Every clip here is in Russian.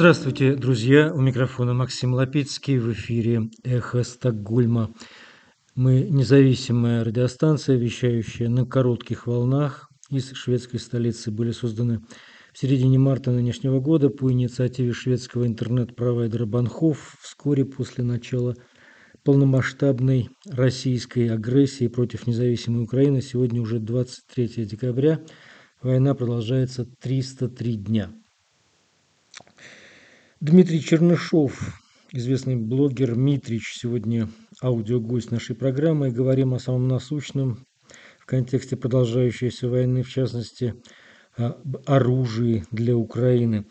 Здравствуйте, друзья! У микрофона Максим Лапицкий в эфире «Эхо Стокгольма». Мы независимая радиостанция, вещающая на коротких волнах из шведской столицы. Были созданы в середине марта нынешнего года по инициативе шведского интернет-провайдера Банхов вскоре после начала полномасштабной российской агрессии против независимой Украины. Сегодня уже 23 декабря. Война продолжается 303 дня. Дмитрий Чернышов, известный блогер Митрич, сегодня аудиогость нашей программы. И говорим о самом насущном в контексте продолжающейся войны, в частности, об оружии для Украины.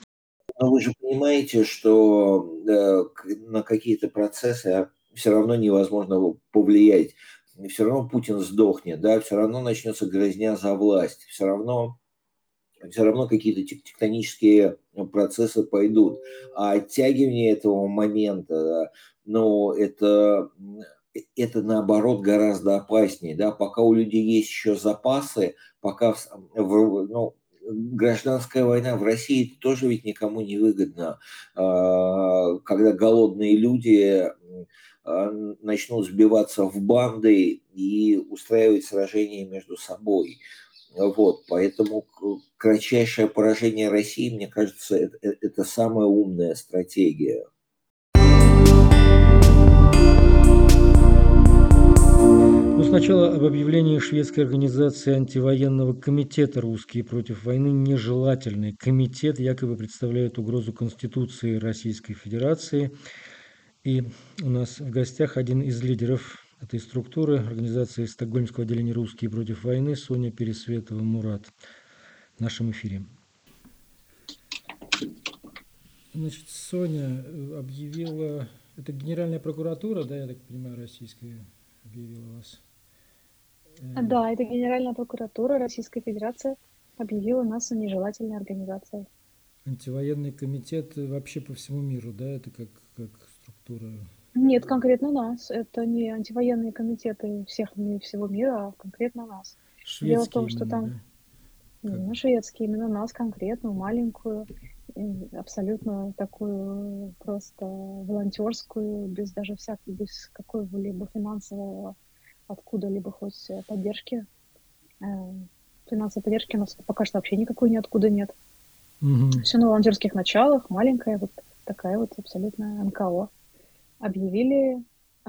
Но вы же понимаете, что э, на какие-то процессы все равно невозможно повлиять. Все равно Путин сдохнет, да, все равно начнется грызня за власть, все равно все равно какие-то тектонические процессы пойдут. А оттягивание этого момента, ну, это, это наоборот гораздо опаснее. Да? Пока у людей есть еще запасы, пока ну, гражданская война в России тоже ведь никому не выгодна. А, когда голодные люди начнут сбиваться в банды и устраивать сражения между собой. Вот, поэтому кратчайшее поражение России, мне кажется, это, э, это самая умная стратегия. Ну, сначала об объявлении шведской организации антивоенного комитета «Русские против войны» нежелательный. Комитет якобы представляет угрозу Конституции Российской Федерации. И у нас в гостях один из лидеров этой структуры, организации Стокгольмского отделения «Русские против войны» Соня Пересветова-Мурат в нашем эфире. Значит, Соня объявила, это Генеральная прокуратура, да, я так понимаю, российская объявила вас? Э, да, это Генеральная прокуратура Российской Федерации объявила нас нежелательной организацией. Антивоенный комитет вообще по всему миру, да, это как, как структура нет, конкретно нас. Это не антивоенные комитеты всех всего мира, а конкретно нас. Шведские Дело в том, что там да? именно шведские, именно нас конкретно, маленькую, абсолютно такую просто волонтерскую, без даже всякой, без какого-либо финансового откуда-либо хоть поддержки. Э, финансовой поддержки у нас пока что вообще никакой ниоткуда нет. Угу. Все на волонтерских началах, маленькая вот такая вот абсолютно НКО объявили э,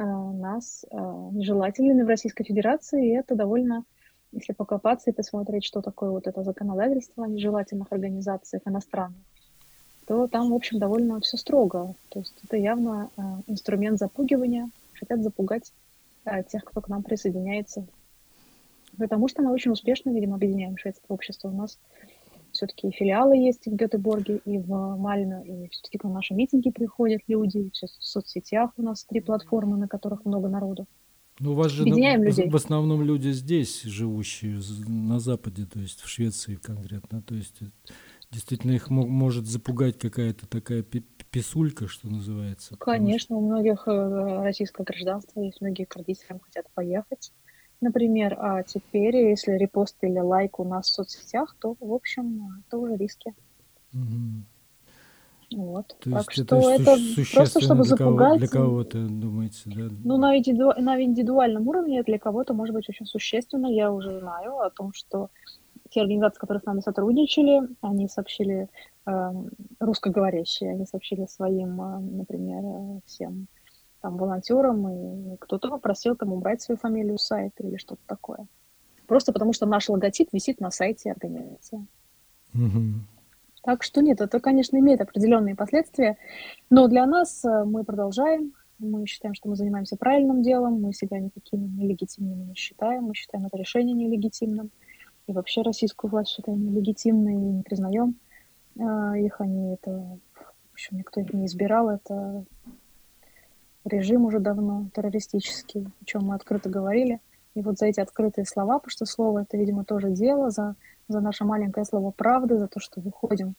нас э, нежелательными в Российской Федерации, и это довольно, если покопаться и посмотреть, что такое вот это законодательство о нежелательных организациях иностранных, то там, в общем, довольно все строго. То есть это явно э, инструмент запугивания, хотят запугать тех, кто к нам присоединяется. Потому что мы очень успешно, видимо, объединяем шведское общество. У нас все-таки филиалы есть в Гетеборге и в Мальме, и все-таки на наши митинги приходят люди, сейчас в соцсетях у нас три платформы, на которых много народу. Ну, у вас же Объединяем на, людей. в основном люди здесь, живущие на Западе, то есть в Швеции конкретно. То есть действительно их может запугать какая-то такая писулька, что называется. Конечно, у многих э, российское гражданство есть, многие к родителям хотят поехать например, а теперь, если репост или лайк у нас в соцсетях, то, в общем, это уже риски. Угу. Вот. То так есть что это, это просто чтобы для запугать. Кого, для кого-то, думаете, да? Ну, на, индивиду... на индивидуальном уровне для кого-то может быть очень существенно. Я уже знаю о том, что те организации, которые с нами сотрудничали, они сообщили, э, русскоговорящие, они сообщили своим, э, например, э, всем там, волонтерам, и кто-то попросил там убрать свою фамилию с сайта или что-то такое. Просто потому что наш логотип висит на сайте организации. Угу. Так что нет, это, конечно, имеет определенные последствия, но для нас э, мы продолжаем, мы считаем, что мы занимаемся правильным делом, мы себя никакими нелегитимными не считаем, мы считаем это решение нелегитимным, и вообще российскую власть считаем нелегитимной и не признаем э, их, они это, в общем, никто их не избирал, это режим уже давно террористический, о чем мы открыто говорили. И вот за эти открытые слова, потому что слово это, видимо, тоже дело, за, за наше маленькое слово правды, за то, что выходим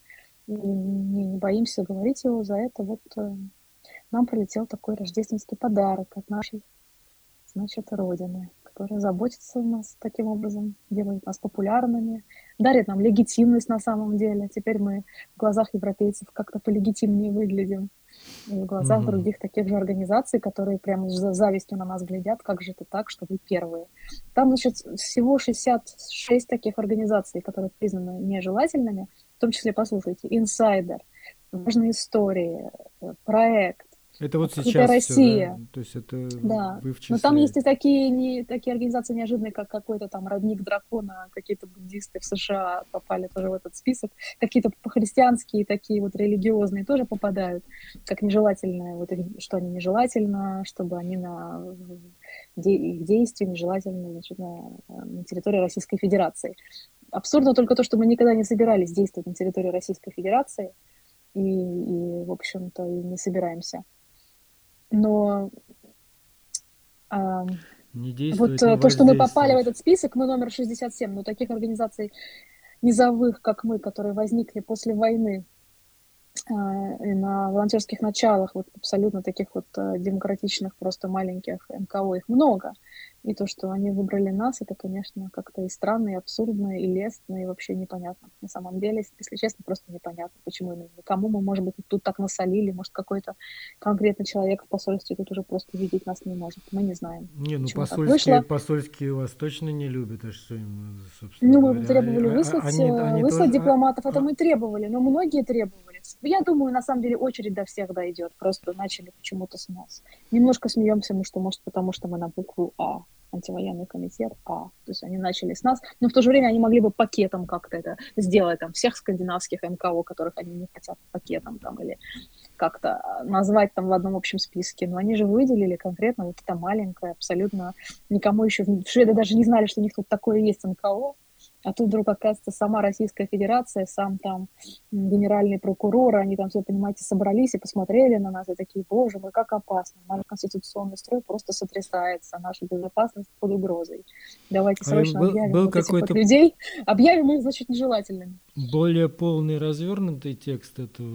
и не, не боимся говорить его, за это вот э, нам прилетел такой рождественский подарок от нашей, значит, Родины, которая заботится о нас таким образом, делает нас популярными, дарит нам легитимность на самом деле. Теперь мы в глазах европейцев как-то полегитимнее выглядим. И в глазах Мгм. других таких же организаций, которые прямо с завистью на нас глядят, как же это так, что вы первые. Там, значит, всего 66 таких организаций, которые признаны нежелательными, в том числе, послушайте, «Инсайдер», «Важные истории», э, «Проект», Это вот «Открытая сейчас всё, Россия». да? То есть это Да. вы в Но там числе. есть и такие, не, такие организации неожиданные, как какой-то там родник дракона, какие-то буддисты в США попали тоже в этот список. Какие-то христианские, такие вот религиозные тоже попадают, как нежелательные, вот что они нежелательно, чтобы они на де, их действия нежелательны значит, на, на территории Российской Федерации. Абсурдно только то, что мы никогда не собирались действовать на территории Российской Федерации и, и в общем-то, и не собираемся. Но ам, Не вот действовать, э, то, что мы попали в этот список, мы номер 67, но таких организаций низовых, как мы, которые возникли после войны э, и на волонтерских началах, вот абсолютно таких вот э, демократичных, просто маленьких НКО, их много. И то, что они выбрали нас, это, конечно, как-то и странно, и абсурдно, и лестно, и вообще непонятно. На самом деле, если честно, просто непонятно, почему именно. Кому мы, может быть, тут так насолили, может, какой-то конкретный человек в посольстве тут уже просто видеть нас не может. Мы не знаем. Не, ну посольские, посольские вас точно не любят, а что им, собственно Ну, мы требовали А- а- выслать, они, э, они выслать тоже, а- дипломатов, это а- мы требовали, но многие требовали. Я думаю, на самом деле очередь до всех дойдет, просто начали почему-то с нас. Немножко смеемся мы, что может потому, что мы на букву А, антивоенный комитет А, то есть они начали с нас, но в то же время они могли бы пакетом как-то это сделать, там, всех скандинавских МКО, которых они не хотят пакетом, там, или как-то а, назвать там в одном общем списке, но они же выделили конкретно вот это маленькое, абсолютно никому еще, Шведы даже не знали, что у них тут такое есть НКО, а тут вдруг, оказывается, сама Российская Федерация, сам там генеральный прокурор, они там все, понимаете, собрались и посмотрели на нас, и такие, боже мой, как опасно, наш конституционный строй просто сотрясается, наша безопасность под угрозой. Давайте А срочно был- объявим был вот этих вот какой-то- людей, объявим их, значит, нежелательными. Более полный развернутый текст этого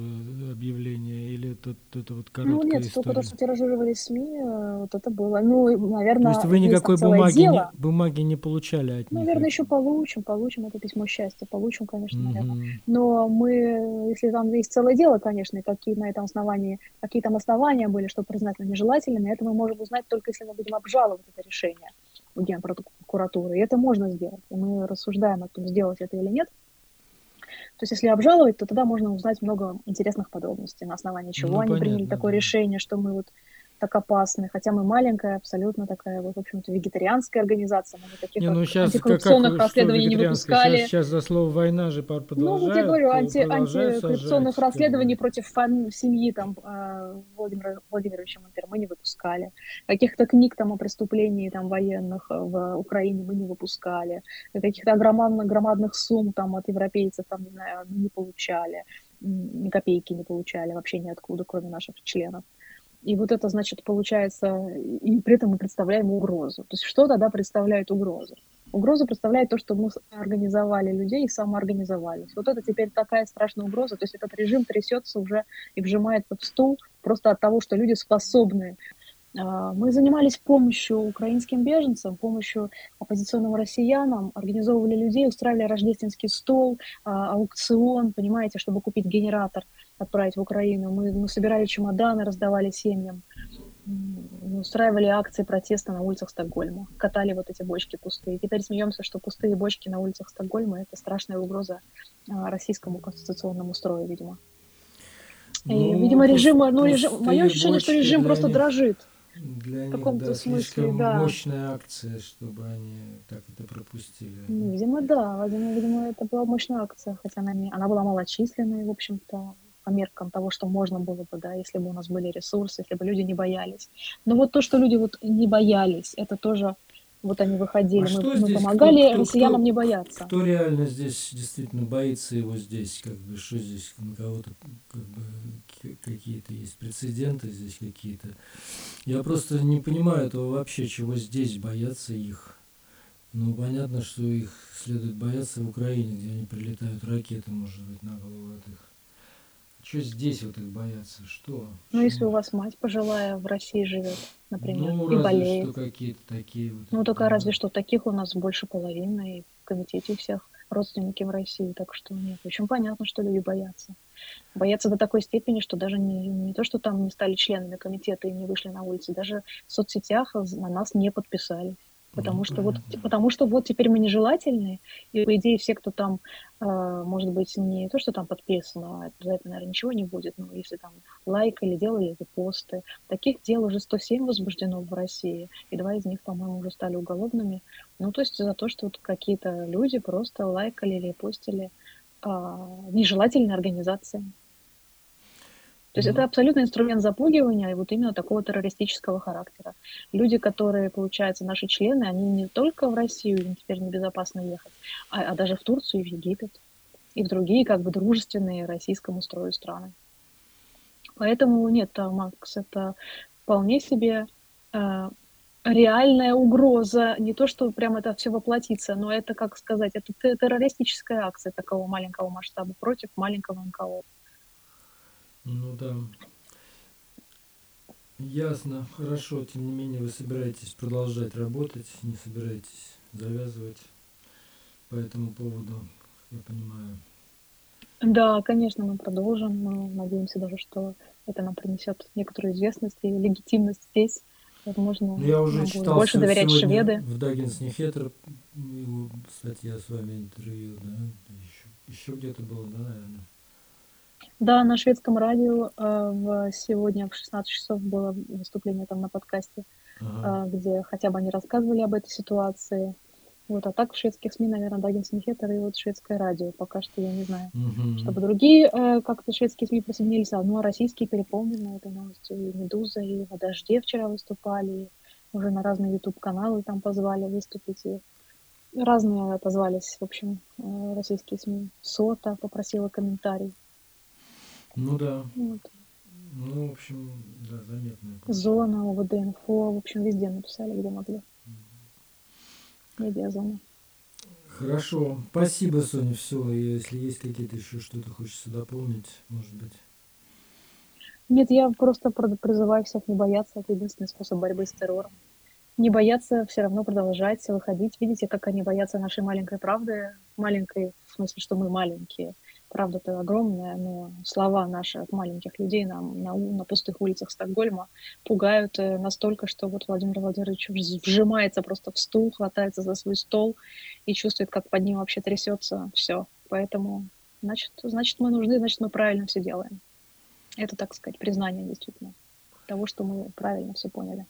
объявления или это, это вот Ну короткая нет, история? только то, что тиражировали СМИ, э, вот это было. Ну, наверное, То есть вы никакой бумаги дело. не, бумаги не получали от них? Наверное, еще получим, получим это письмо счастья, получим, конечно, наверное. Мгм. Но мы, если там есть целое дело, конечно, какие на этом основании, какие там основания были, чтобы признать его нежелательными, это мы можем узнать только если мы будем обжаловать это решение у Генпрокуратуры. И это можно сделать. И мы рассуждаем о том, сделать это или нет. То есть, если обжаловать, то тогда можно узнать много интересных подробностей, на основании чего Ну, они приняли понятно, такое да. решение, что мы вот так опасны, хотя мы маленькая, абсолютно такая, вот, в общем-то, вегетарианская организация, мы никаких Не, ну сейчас как, как антикоррупционных что расследований не выпускали. Сейчас, сейчас за слово война же пар- Ну, продолжают, вот я говорю, анти, продолжают антикоррупционных сажать, расследований как бы. против фам- семьи там, э, Владимира Владимировича Монтера мы не выпускали. Каких-то книг там о преступлении там, военных э, в Украине мы не выпускали. Каких-то громадных, громадных сумм там, от европейцев там, не, знаю, мы не получали. Ни копейки не получали вообще ниоткуда, кроме наших членов. И вот это, значит, получается, и при этом мы представляем угрозу. То есть что тогда представляет угрозу? Угрозу представляет то, что мы организовали людей и самоорганизовались. Вот это теперь такая страшная угроза. То есть этот режим трясется уже и вжимается в стул просто от того, что люди способны. А, Мы занимались помощью украинским беженцам, помощью оппозиционным россиянам, организовывали людей, устраивали рождественский стол, а, аукцион, понимаете, чтобы купить генератор, отправить в Украину. Мы, мы собирали чемоданы, раздавали семьям, мы устраивали акции протеста на улицах Стокгольма, катали вот эти бочки пустые. Теперь смеемся, что пустые бочки на улицах Стокгольма – это страшная угроза а, российскому конституционному строю, видимо. И, Ну, видимо, режим, ну, режим, мое ощущение, что режим просто них- дрожит. Для В каком-то да, смысле, да. мощная акция, чтобы они так это пропустили. Ну, видимо, да, видимо, видимо, это была мощная акция, хотя она, не, она была малочисленной, в общем-то, по меркам того, что можно было бы, да, если бы у нас были ресурсы, если бы люди не боялись. Но вот то, что люди вот не боялись, это тоже, вот они выходили, А мы, мы помогали Кто- кто- россиянам кто- не бояться. Кто реально здесь действительно боится его здесь, как бы, что здесь на кого-то, как бы, какие-то есть прецеденты здесь какие-то. Я просто не понимаю этого вообще, чего здесь боятся их. Ну, понятно, что их следует бояться в Украине, где они прилетают ракеты, может быть, на голову от их. Что здесь вот их боятся? Что? Ну, если Чего? у вас мать пожилая в России живет, например, ну, и болеет. что какие-то такие вот. Ну, только да. разве что таких у нас больше половины, и в комитете у всех родственники в России, так что нет. Очень понятно, что люди боятся. Боятся до такой степени, что даже не, не то, что там не стали членами комитета и не вышли на улицы, даже в соцсетях на нас не подписались. Потому что, вот, потому что вот теперь мы нежелательные, и, по идее, все, кто там, э, может быть, не то, что там подписано, за это, наверное, ничего не будет, но если там лайк или делали репосты, таких дел уже 107 возбуждено в России, и два из них, по-моему, уже стали уголовными. Ну, то есть за то, что вот какие-то люди просто лайкали или постили э, нежелательные организации. То есть mm-hmm. это абсолютно инструмент запугивания и вот именно такого террористического характера. Люди, которые, получается, наши члены, они не только в Россию им теперь небезопасно ехать, а, а даже в Турцию и в Египет, и в другие как бы дружественные российскому строю страны. Поэтому нет, Макс, это вполне себе э, реальная угроза, не то, что прям это все воплотится, но это, как сказать, это террористическая акция такого маленького масштаба против маленького НКО. Ну да. Ясно, хорошо. Тем не менее, вы собираетесь продолжать работать, не собираетесь завязывать по этому поводу, я понимаю. Да, конечно, мы продолжим. Мы надеемся даже, что это нам принесет некоторую известность и легитимность здесь. Возможно, ну, я уже читал больше доверять шведы. В Даггинс Нефетер его статья с вами интервью, да? Еще, еще где-то было, да, наверное? Да, на шведском радио э, в, сегодня в 16 часов было выступление там на подкасте, ага. э, где хотя бы они рассказывали об этой ситуации. Вот, а так в шведских СМИ, наверное, Даггинс Нихетер и вот шведское радио. Пока что я не знаю. Чтобы другие э, как-то шведские СМИ присоединились, а, ну а российские переполнены этой новостью. И «Медуза», и «На дожде» вчера выступали, и уже на разные YouTube-каналы там позвали выступить. И разные отозвались, в общем, э, российские СМИ. «Сота» попросила комментарий. Ну да. Вот. Ну, в общем, да, заметно. Зона, ОВД, инфо, в общем, везде написали, где могли. Медиазона. Хорошо. Спасибо, Соня. Все, если есть какие-то еще что-то хочется дополнить, может быть. Нет, я просто призываю всех не бояться. Это единственный способ борьбы с террором. Не бояться, все равно продолжать выходить. Видите, как они боятся нашей маленькой правды. Маленькой, в смысле, что мы маленькие правда-то огромная, но слова наши от маленьких людей на, на, на пустых улицах Стокгольма пугают э, настолько, что вот Владимир Владимирович вжимается просто в стул, хватается за свой стол и чувствует, как под ним вообще трясется все. Поэтому, значит, значит, мы нужны, значит, мы правильно все делаем. Это, так сказать, признание действительно того, что мы правильно все поняли.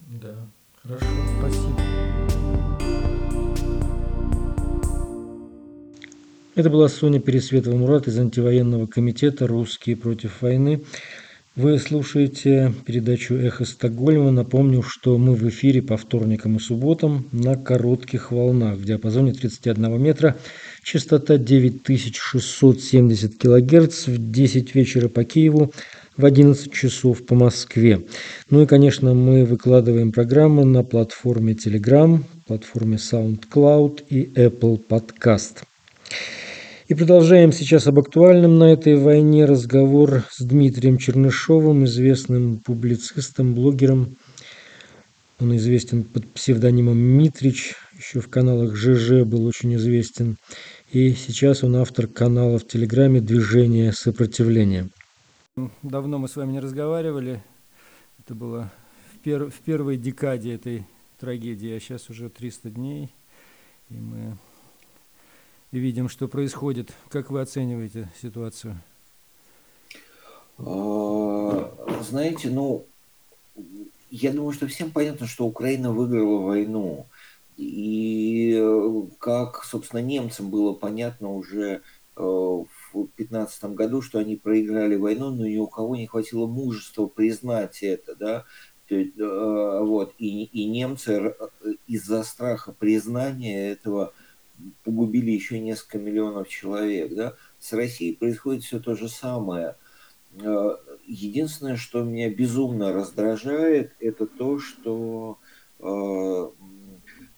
Да, хорошо, спасибо. Это была Соня Пересветова Мурат из антивоенного комитета «Русские против войны». Вы слушаете передачу «Эхо Стокгольма». Напомню, что мы в эфире по вторникам и субботам на коротких волнах в диапазоне 31 метра, частота 9670 килогерц в 10 вечера по Киеву, в 11 часов по Москве. Ну и, конечно, мы выкладываем программы на платформе Telegram, платформе SoundCloud и Apple Podcast. И продолжаем сейчас об актуальном на этой войне разговор с Дмитрием Чернышовым, известным публицистом, блогером. Он известен под псевдонимом Митрич, еще в каналах ЖЖ был очень известен. И сейчас он автор канала в Телеграме «Движение сопротивления». Давно мы с вами не разговаривали. Это было в, пер в первой декаде этой трагедии, а сейчас уже 300 дней. И мы видим, что происходит. Как вы оцениваете ситуацию? А, знаете, ну, я думаю, что всем понятно, что Украина выиграла войну. И как, собственно, немцам было понятно уже э, в 2015 году, что они проиграли войну, но ни у кого не хватило мужества признать это, да, э, вот, и, и немцы э, из-за страха признания этого погубили еще несколько миллионов человек. Да? С Россией происходит все то же самое. Э, единственное, что меня безумно раздражает, это то, что э,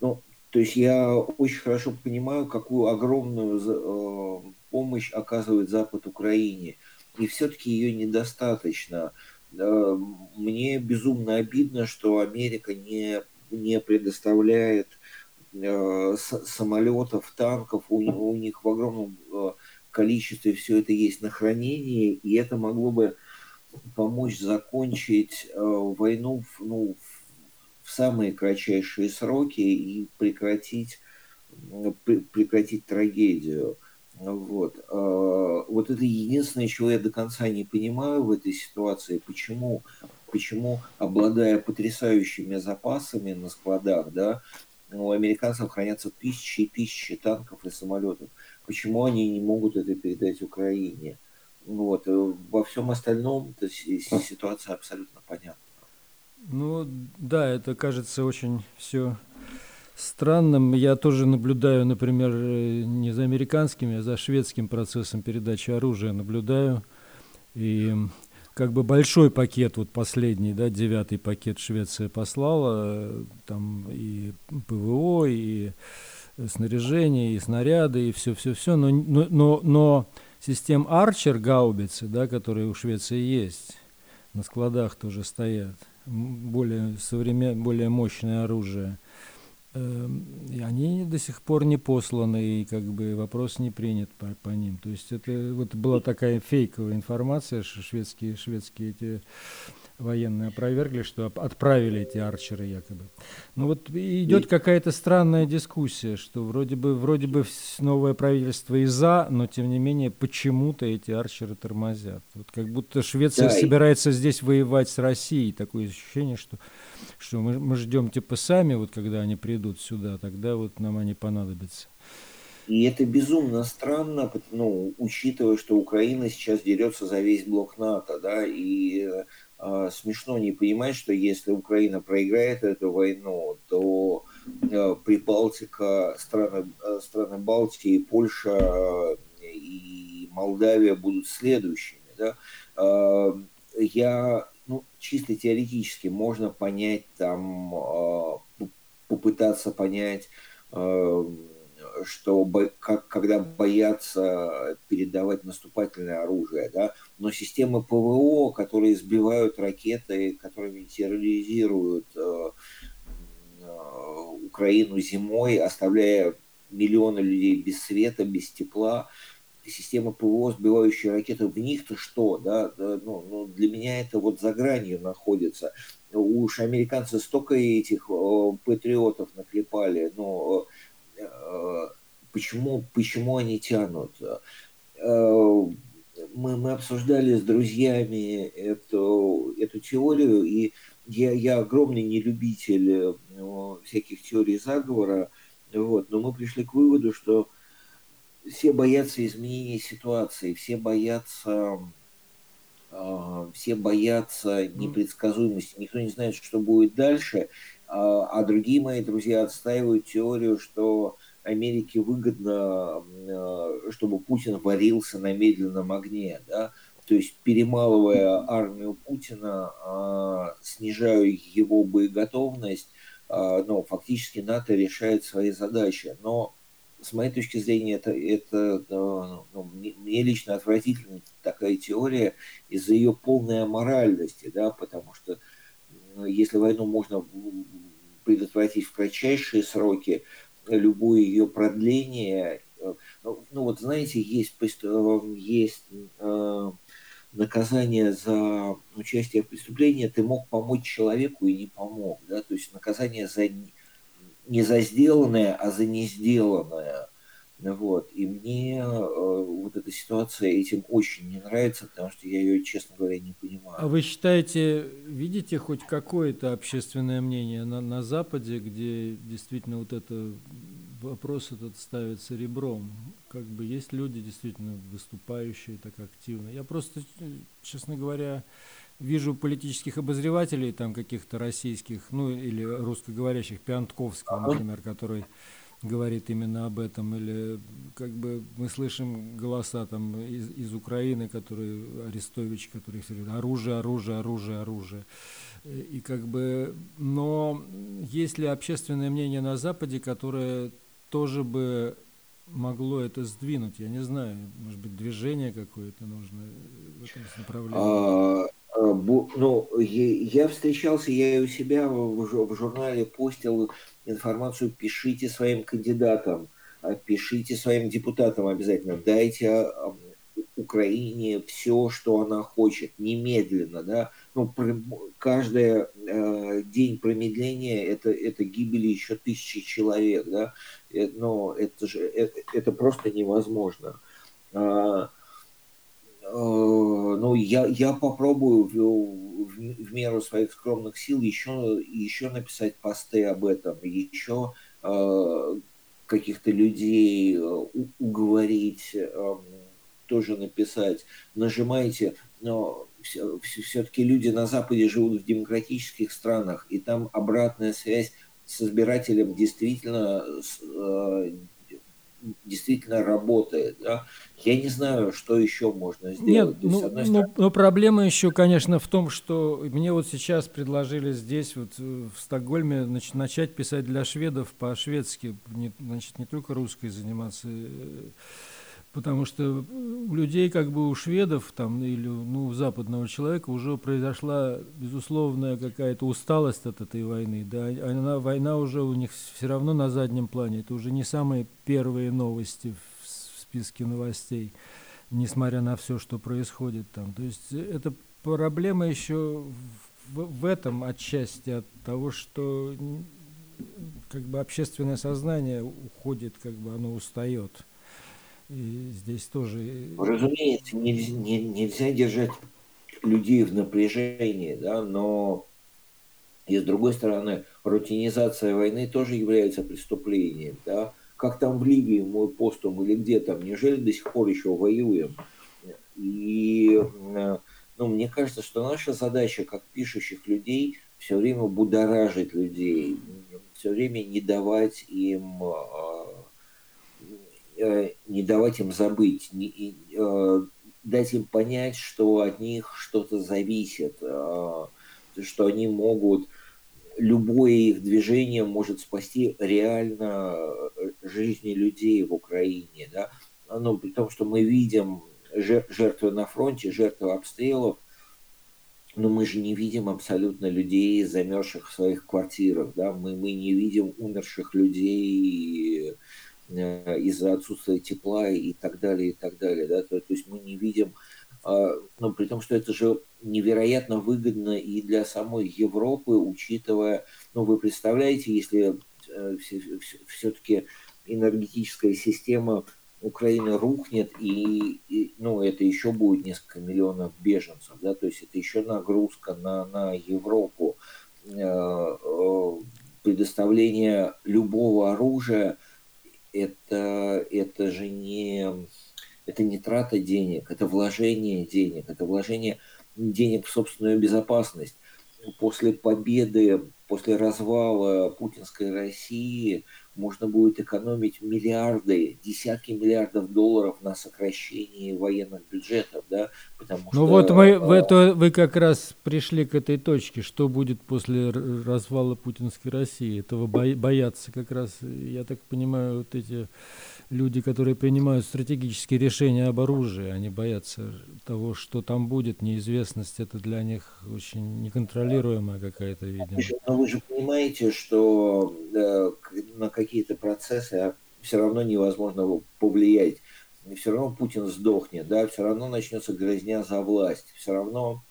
ну, то есть я очень хорошо понимаю, какую огромную э, помощь оказывает Запад Украине. И все-таки ее недостаточно. Мне безумно обидно, что Америка не, не предоставляет самолетов, танков, у, у них в огромном э, количестве все это есть на хранении, и это могло бы помочь закончить э, войну в, ну, в самые кратчайшие сроки и прекратить, прекратить трагедию. Вот. Вот это единственное, чего я до конца не понимаю в этой ситуации, почему, почему обладая потрясающими запасами на складах, да, у американцев хранятся тысячи и тысячи танков и самолетов. Почему они не могут это передать Украине? Вот. Э, во всем остальном ситуация абсолютно понятна. Ну да, это кажется очень все странным. Я тоже наблюдаю, например, э, не за американским, а за шведским процессом передачи оружия наблюдаю. И как бы большой пакет, вот последний, да, девятый пакет Швеция послала, там и ПВО, и снаряжение, и снаряды, и все-все-все, но, но, но, но систем Арчер гаубицы, да, которые у Швеции есть, на складах тоже стоят, более современное, более мощное оружие – и они до сих пор не посланы, и как бы вопрос не принят по, по ним. То есть это вот была такая фейковая информация, что шведские, шведские эти военные опровергли, что отправили эти арчеры якобы. Ну вот идет какая-то странная дискуссия, что вроде бы, вроде бы новое правительство и за, но тем не менее почему-то эти арчеры тормозят. Вот как будто Швеция да, собирается здесь воевать с Россией. Такое ощущение, что, что мы, мы ждем типа сами, вот когда они придут сюда, тогда вот нам они понадобятся. И это безумно странно, ну, учитывая, что Украина сейчас дерется за весь блок НАТО, да, и э, смешно не понимать, что если Украина проиграет эту войну, то э, Прибалтика, страны, э, страны Балтии, Польша э, и Молдавия будут следующими, да. Э, я, ну, чисто теоретически можно понять там, э, попытаться понять, э, что как, когда боятся передавать наступательное оружие, да, но системы ПВО, которые сбивают ракеты, которыми терроризируют э, э, Украину зимой, оставляя миллионы людей без света, без тепла, система ПВО, сбивающие ракеты, в них-то что, да, ну, ну, для меня это вот за гранью находится. Уж американцы столько этих э, патриотов наклепали, но Э, почему, почему они тянут. Э, мы, мы обсуждали с друзьями эту, эту теорию, и я, я огромный нелюбитель ну, всяких теорий заговора, вот, но мы пришли к выводу, что все боятся изменения ситуации, все боятся все боятся непредсказуемости, никто не знает, что будет дальше, а, а другие мои друзья отстаивают теорию, что Америке выгодно, а, чтобы Путин варился на медленном огне, да, то есть перемалывая армию Путина, а, снижая его боеготовность, но фактически НАТО решает свои задачи. Но с моей точки зрения, это, это ну, мне лично отвратительна такая теория из-за ее полной аморальности, да, потому что если войну можно предотвратить в кратчайшие сроки, любое ее продление, э, ну вот знаете, есть, э, есть э, наказание за участие в преступлении, ты мог помочь человеку и не помог, да, то есть наказание за не за сделанное, а за не сделанное. Вот. И мне э, вот эта ситуация этим очень не нравится, потому что я ее, честно говоря, не понимаю. А вы считаете, видите хоть какое-то общественное мнение на, на Западе, где действительно вот это вопрос этот ставится ребром? Как бы есть люди действительно выступающие так активно. Я просто, честно говоря, вижу политических обозревателей там каких-то российских, ну или русскоговорящих, Пиантковского, например, который говорит именно об этом, или как бы мы слышим голоса там из, из Украины, которые Арестович, который говорит оружие, оружие, оружие, оружие. И как бы, но есть ли общественное мнение на Западе, которое тоже бы могло это сдвинуть? Я не знаю, может быть, движение какое-то нужно в этом направлении? А, ну, я встречался, я у себя в журнале постил информацию, пишите своим кандидатам, а, пишите своим депутатам обязательно, дайте Украине все, что она хочет, немедленно, да, ну, каждый э, день промедления это, это гибели еще тысячи человек, да, э, но это же, это, это просто невозможно. А, ну, я, я попробую в, в, в меру своих скромных сил еще, еще написать посты об этом, еще э, каких-то людей э, уговорить, э, тоже написать. Нажимаете, но все-таки люди на Западе живут в демократических странах, и там обратная связь с избирателем действительно э, действительно работает. Да? Я не знаю, что еще можно сделать. Нет, ну, стороны... но, но проблема еще, конечно, в том, что мне вот сейчас предложили здесь, вот э, в Стокгольме, значит, начать писать для шведов по-шведски, не, значит, не только русской заниматься э, потому что у людей, как бы у шведов там, или ну, у западного человека уже произошла безусловная какая-то усталость от этой войны. Да? Она, война уже у них все равно на заднем плане. Это уже не самые первые новости в, в списке новостей, несмотря на все, что происходит там. То есть это проблема еще в, в этом отчасти от того, что как бы общественное сознание уходит, как бы оно устает. И здесь тоже... Э, Разумеется, нельзя, не, нельзя держать людей в напряжении, да, но и с другой стороны, рутинизация войны тоже является преступлением, да. Как там в Ливии, мой постум или где там, неужели до сих пор еще воюем? И э, ну, мне кажется, что наша задача, как пишущих людей, все время будоражить людей, все время не давать им а, не давать им забыть, не, э, дать им понять, что от них что-то зависит, э, что они могут, любое их движение может спасти реально жизни людей в Украине. Да? Ну, при том, что мы видим жертвы на фронте, жертвы обстрелов, но мы же не видим абсолютно людей, замерзших в своих квартирах, да, мы, мы не видим умерших людей Э, из-за отсутствия тепла и так далее, и так далее. Да? То, то есть мы не видим, а, ну, при том, что это же невероятно выгодно и для самой Европы, учитывая, ну, вы представляете, если э, все-таки энергетическая система Украины рухнет, и, и ну, это еще будет несколько миллионов беженцев, да, то есть это еще нагрузка на, на Европу, э, предоставление любого оружия – это, это же не, это не трата денег, это вложение денег, это вложение денег в собственную безопасность. После победы, после развала путинской России можно будет экономить миллиарды, десятки миллиардов долларов на сокращении военных бюджетов, да, потому ну что... Ну вот мы, вы, это, вы как раз пришли к этой точке, что будет после развала путинской России, этого боятся как раз, я так понимаю, вот эти люди, которые принимают стратегические решения об оружии, они боятся того, что там будет, неизвестность, это для них очень неконтролируемая какая-то, видимо. Но вы же понимаете, что э, на какие-то процессы все равно невозможно повлиять. Все равно Путин сдохнет, да, все равно начнется грызня за власть, все равно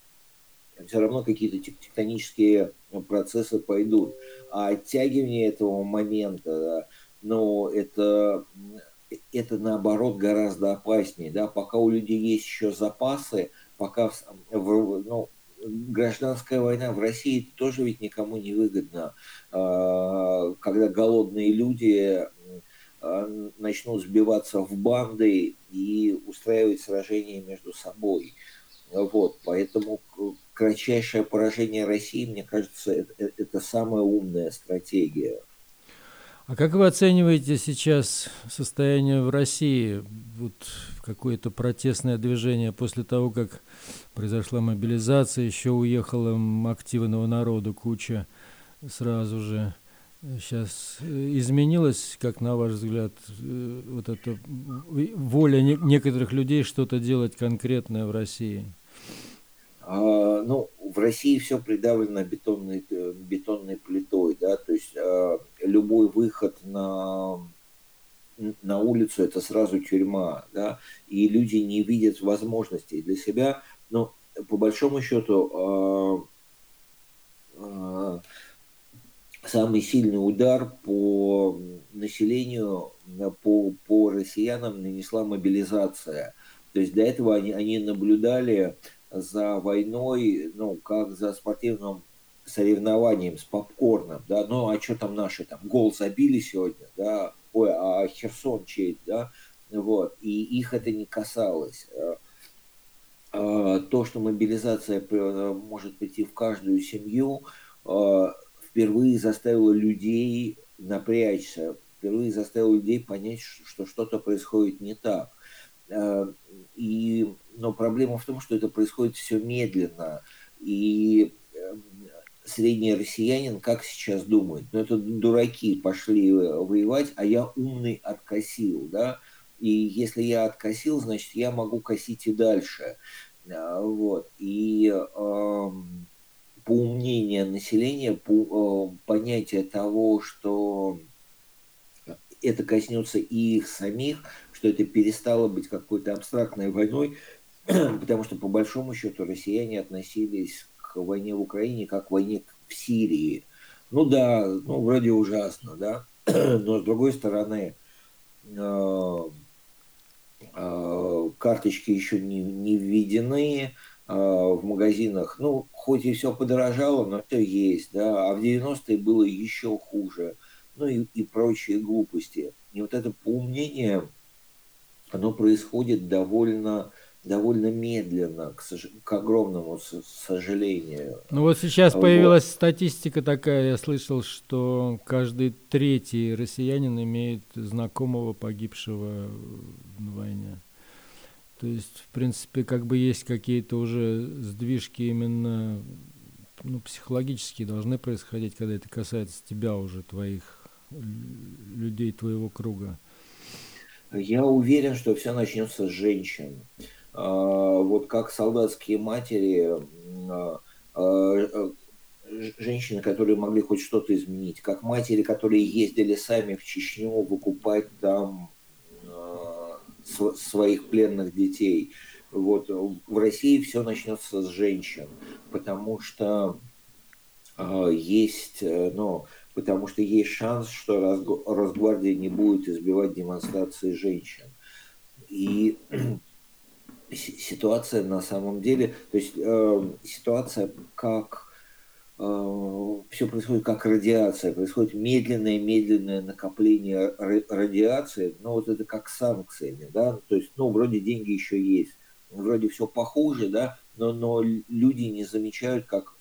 все равно какие-то тектонические процессы пойдут. А оттягивание этого момента, да, ну, это, это наоборот гораздо опаснее, да, пока у людей есть еще запасы, пока ну, гражданская война в России тоже ведь никому не выгодна, а, когда голодные люди а, начнут сбиваться в банды и устраивать сражения между собой. Вот, поэтому кратчайшее поражение России, мне кажется, это, это самая умная стратегия. А как вы оцениваете сейчас состояние в России? Вот какое-то протестное движение после того, как произошла мобилизация, еще уехала активного народа куча сразу же. Сейчас э, изменилась, как на ваш взгляд, э, вот эта воля некоторых людей что-то делать конкретное в России? А, ну, в России все придавлено бетонной, э, бетонной плитой, да, то есть а, любой выход на, на улицу это сразу тюрьма, да, и люди не видят возможностей для себя, но по большому счету а, самый сильный удар по населению, по, по россиянам нанесла мобилизация. То есть до этого они, они наблюдали за войной, ну, как за спортивным соревнованием с попкорном, да, ну, а что там наши, там, гол забили сегодня, да, ой, а Херсон чей, да, вот, и их это не касалось. А, то, что мобилизация может прийти в каждую семью, а, впервые заставило людей напрячься, впервые заставило людей понять, что что-то происходит не так. А, и, но проблема в том, что это происходит все медленно. И эм, средний россиянин как сейчас думает? Ну, это дураки пошли воевать, а я умный откосил, да? И если я откосил, значит, я могу косить и дальше. А, вот. И э, поумнение населения, по, э, понятие того, что это коснется и их самих, что это перестало быть какой-то абстрактной войной, потому что по большому счету россияне относились к войне в Украине как к войне в Сирии. Ну да, ну вроде ужасно, да, но с другой стороны, э, э, карточки еще не, не введены, э, в магазинах, ну, хоть и все подорожало, но все есть, да, а в 90-е было еще хуже, ну и, и прочие глупости. И вот это поумнение, оно происходит довольно довольно медленно, к, сож... к огромному сожалению. Ну вот сейчас вот. появилась статистика такая, я слышал, что каждый третий россиянин имеет знакомого погибшего на войне. То есть, в принципе, как бы есть какие-то уже сдвижки именно ну, психологические должны происходить, когда это касается тебя уже, твоих людей, твоего круга. Я уверен, что все начнется с женщин. А, вот как солдатские матери, а, а, женщины, которые могли хоть что-то изменить, как матери, которые ездили сами в Чечню выкупать там своих пленных детей. Вот в России все начнется с женщин, потому что есть, э, ну, потому что есть шанс, что Росгвардия не будет избивать демонстрации женщин. И ситуация на самом деле, то есть э, ситуация как э, все происходит как радиация, происходит медленное-медленное накопление радиации, но вот это как санкциями, да, то есть, ну, вроде деньги еще есть, вроде все похоже, да, но, но люди не замечают, как,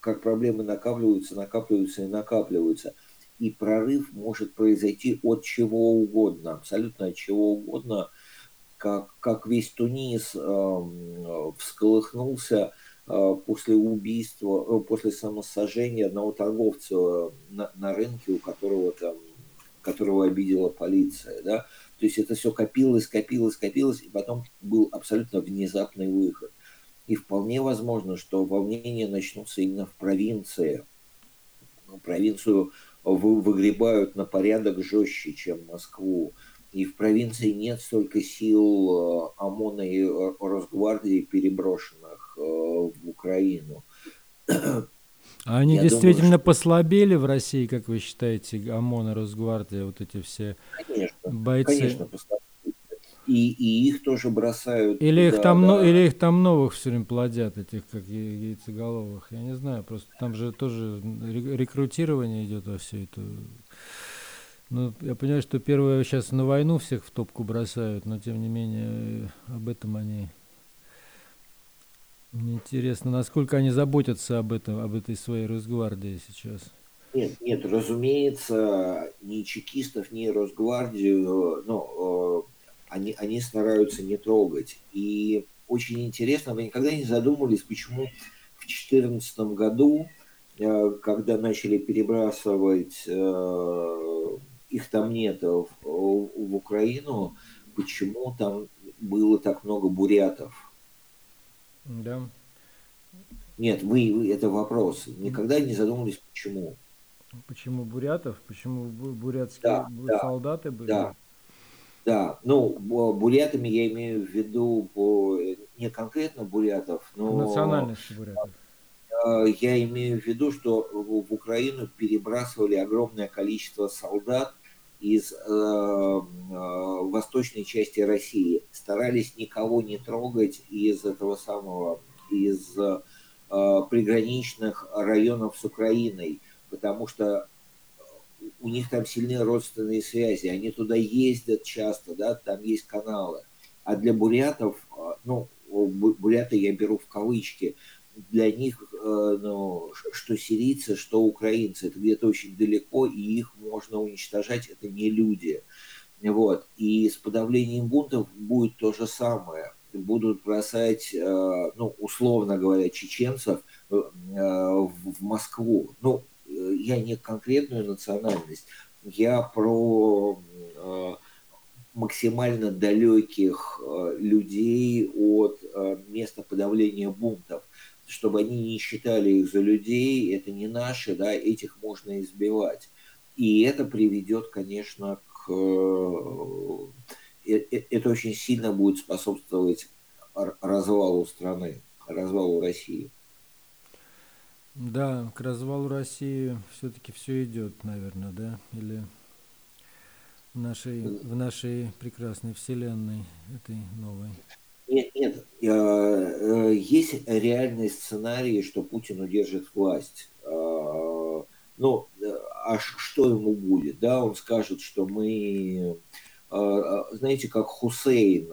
как проблемы накапливаются, накапливаются и накапливаются. И прорыв может произойти от чего угодно, абсолютно от чего угодно – как, как весь Тунис э, всколыхнулся э, после убийства, э, после самосожжения одного торговца на, на рынке, у которого там которого обидела полиция, да, то есть это все копилось, копилось, копилось, и потом был абсолютно внезапный выход. И вполне возможно, что волнения начнутся именно в провинции. Провинцию выгребают на порядок жестче, чем Москву и в провинции нет столько сил э, ОМОНа и э, Росгвардии, переброшенных э, в Украину. А они Я действительно думаю, что... послабели в России, как вы считаете, ОМОН и Росгвардия, вот эти все конечно, бойцы? Конечно, послабели. И, и их тоже бросают. Или, туда, их там, да. или их там новых все время плодят, этих как яйцеголовых. Я не знаю, просто там же тоже рекрутирование идет во все это. Ну, я понимаю, что первые сейчас на войну всех в топку бросают, но тем не менее об этом они... Мне интересно, насколько они заботятся об этом, об этой своей Росгвардии сейчас. Нет, нет, разумеется, ни чекистов, ни Росгвардию, ну, они, они стараются не трогать. И очень интересно, вы никогда не задумывались, почему в 2014 году, э, когда начали перебрасывать э, их там нет в, в Украину, почему там было так много бурятов? Да. Нет, вы, вы это вопрос. Никогда не задумывались, почему. Почему бурятов? Почему бурятские да, да, солдаты были? Да, да. Ну, бурятами я имею в виду по, не конкретно бурятов, но... Национальности бурятов. А, я имею в виду, что в Украину перебрасывали огромное количество солдат из э, э, восточной части России. Старались никого не трогать из этого самого, из э, приграничных районов с Украиной, потому что у них там сильные родственные связи, они туда ездят часто, да, там есть каналы. А для бурятов, э, ну, буряты я беру в кавычки, для них, э, ну, что сирийцы, что украинцы, это где-то очень далеко, и их можно уничтожать, это не люди. Вот. И с подавлением бунтов будет то же самое. Будут бросать, э, ну, условно говоря, чеченцев э, в Москву. Ну, я не конкретную национальность, я про максимально далеких людей от места подавления бунтов чтобы они не считали их за людей, это не наши, да, этих можно избивать. И это приведет, конечно, к... Э, э, это очень сильно будет способствовать развалу страны, развалу России. Да, к развалу России все-таки все идет, наверное, да? Или в нашей, в нашей прекрасной вселенной, этой новой? Нет, нет, э, есть реальные сценарии, что Путин удержит власть. А, ну, а что ему будет? Да, он скажет, что мы, знаете, как Хусейн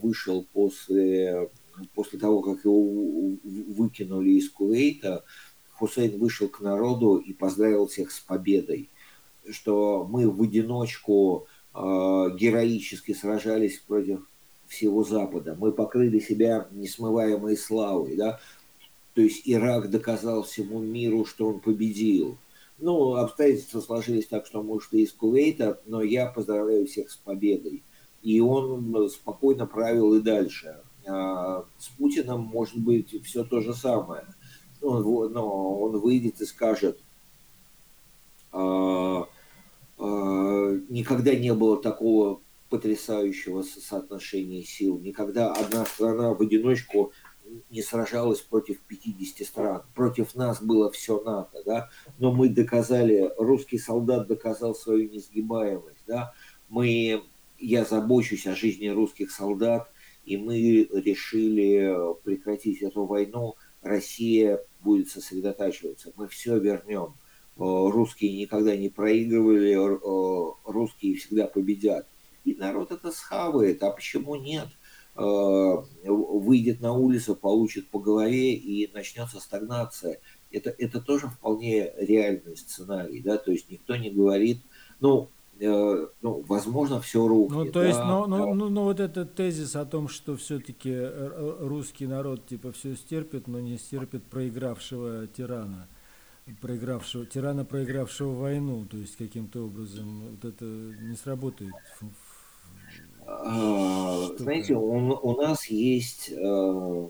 вышел после, после того, как его выкинули из Кувейта, Хусейн вышел к народу и поздравил всех с победой, что мы в одиночку героически сражались против всего Запада. Мы покрыли себя несмываемой славой, да. То есть Ирак доказал всему миру, что он победил. Ну, обстоятельства сложились так, что мы ушли из Кувейта, но я поздравляю всех с победой. И он спокойно правил и дальше. А с Путиным может быть все то же самое. Он, но он выйдет и скажет, а, а, никогда не было такого потрясающего соотношения сил. Никогда одна страна в одиночку не сражалась против 50 стран. Против нас было все НАТО, да, но мы доказали, русский солдат доказал свою несгибаемость, да, мы, я забочусь о жизни русских солдат, и мы решили прекратить эту войну, Россия будет сосредотачиваться, мы все вернем. Русские никогда не проигрывали, русские всегда победят. И народ это схавает. А почему нет? Э, выйдет на улицу, получит по голове и начнется стагнация. Это, это тоже вполне реальный сценарий, да, то есть никто не говорит, ну, э, ну, возможно, все рухнет. Ну, то есть, да, ну, ну, ну, ну, вот этот тезис о том, что все-таки э, русский народ, типа, все стерпит, но не стерпит проигравшего тирана проигравшего, тирана, проигравшего войну, то есть каким-то образом вот это не сработает а, знаете, у, у нас есть э,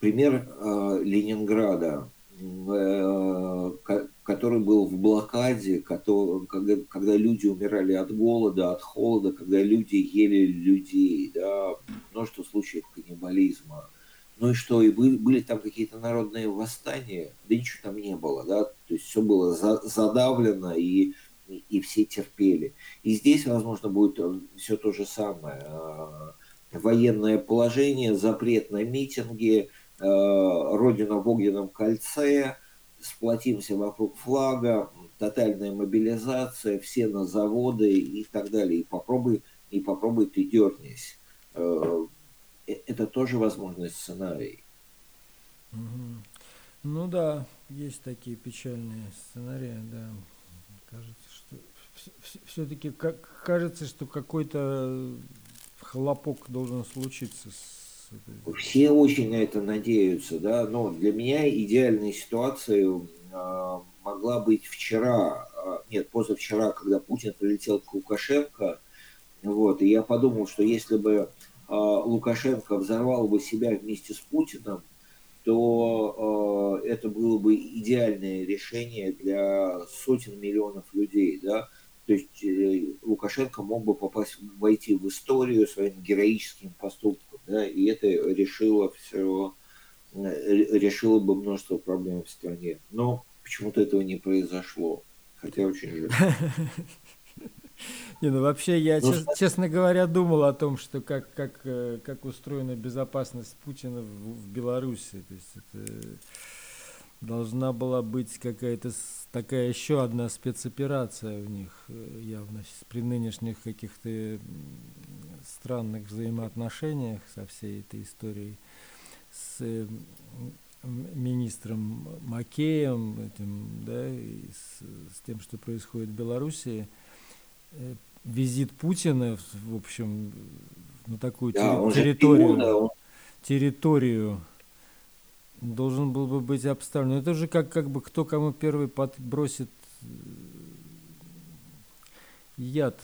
пример э, Ленинграда, э, который был в блокаде, когда, когда люди умирали от голода, от холода, когда люди ели людей, да, множество случаев каннибализма. Ну и что, и были, были там какие-то народные восстания? Да ничего там не было, да, то есть все было за, задавлено, и и все терпели. И здесь, возможно, будет э, все то же самое. Э, военное положение, запрет на митинги, э, Родина в огненном кольце, сплотимся вокруг флага, тотальная мобилизация, все на заводы и так далее. И попробуй, и попробуй ты дернись. Это тоже возможный сценарий. Ну да, есть такие печальные сценарии, да. Кажется, все-таки как, кажется, что какой-то хлопок должен случиться. С. Все очень на это надеются, да, но для меня идеальной ситуацией э, могла быть вчера, э, нет, позавчера, когда Путин прилетел к Лукашенко, вот, и я подумал, что если бы э, Лукашенко взорвал бы себя вместе с Путиным, то э, это было бы идеальное решение для сотен миллионов людей, да, то есть э, Лукашенко мог бы попасть, войти в историю своим героическим поступком, да, и это решило все, э, решило бы множество проблем в стране. Но почему-то этого не произошло, хотя очень жаль. Не, ну вообще я, ну, чест, честно говоря, думал о том, что как, как, э, как устроена безопасность Путина в, в Беларуси. То есть это должна была быть какая-то такая еще одна спецоперация у них э, явно при нынешних каких-то странных взаимоотношениях со всей этой историей с э, министром Макеем, этим, да, и с, с тем, что происходит в Белоруссии, э, визит Путина, в общем, на такую да, территорию, территорию должен был бы быть обставлен. Это же как, как бы кто кому первый подбросит э, яд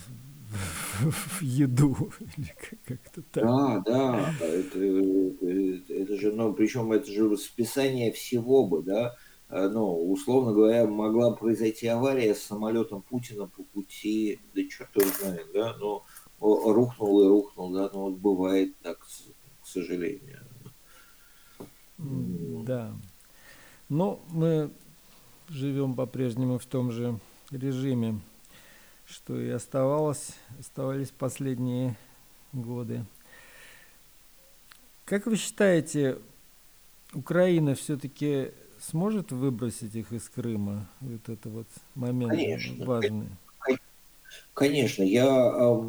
в еду или как-то так. Да, да, это, это, это же, ну, причем это же списание всего бы, да, а, ну, условно говоря, могла произойти авария с самолетом Путина по пути, да черт его знает, да, но рухнул и рухнул, да, но вот бывает так, к сожалению. Да. Но мы живем по-прежнему в том же режиме, что и оставалось, оставались последние годы. Как вы считаете, Украина все-таки сможет выбросить их из Крыма? Вот это вот момент Конечно. важный. Конечно, я,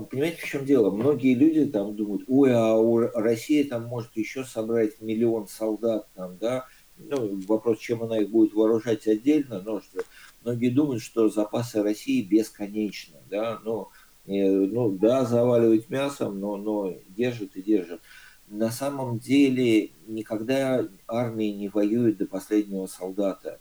понимаете, в чем дело? Многие люди там думают, ой, а у России там может еще собрать миллион солдат там, да, ну, вопрос, чем она их будет вооружать отдельно, но что многие думают, что запасы России бесконечны, да, ну, э, ну да, заваливать мясом, но, но держит и держит. На самом деле никогда армия не воюет до последнего солдата.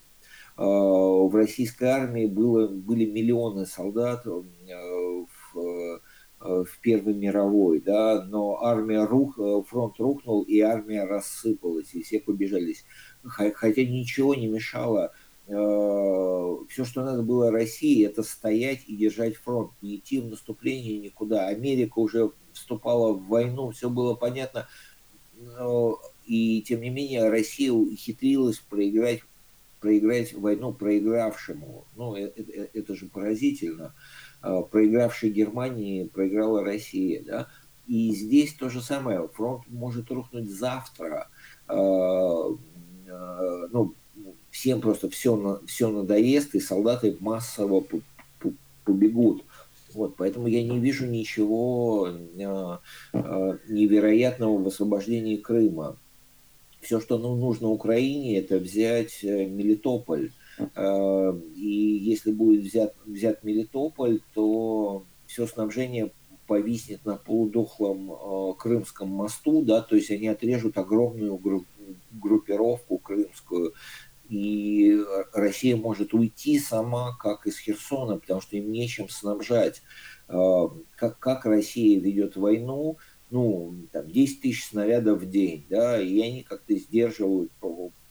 А, в российской армии было, были миллионы солдат э, в, э, в Первой мировой, да, но армия рух, э, фронт рухнул, и армия рассыпалась, и все побежались. Хотя ничего не мешало. Все, что надо было России, это стоять и держать фронт, не идти в наступление никуда. Америка уже вступала в войну, все было понятно. И тем не менее Россия ухитрилась проиграть проиграть войну проигравшему. Ну, это, это, это же поразительно. А, проигравшей Германии проиграла Россия. Да? И здесь то же самое. Фронт может рухнуть завтра. А, а, ну, всем просто все, все надоест, и солдаты массово побегут. Вот, поэтому я не вижу ничего невероятного в освобождении Крыма все, что ну, нужно Украине, это взять э, Мелитополь. Э, и если будет взят, взят Мелитополь, то все снабжение повиснет на полудохлом э, Крымском мосту, да, то есть они отрежут огромную группировку крымскую, и Россия может уйти сама, как из Херсона, потому что им нечем снабжать. Как, как Россия ведет войну, ну, там, 10 тысяч снарядов в день, да, и они как-то сдерживают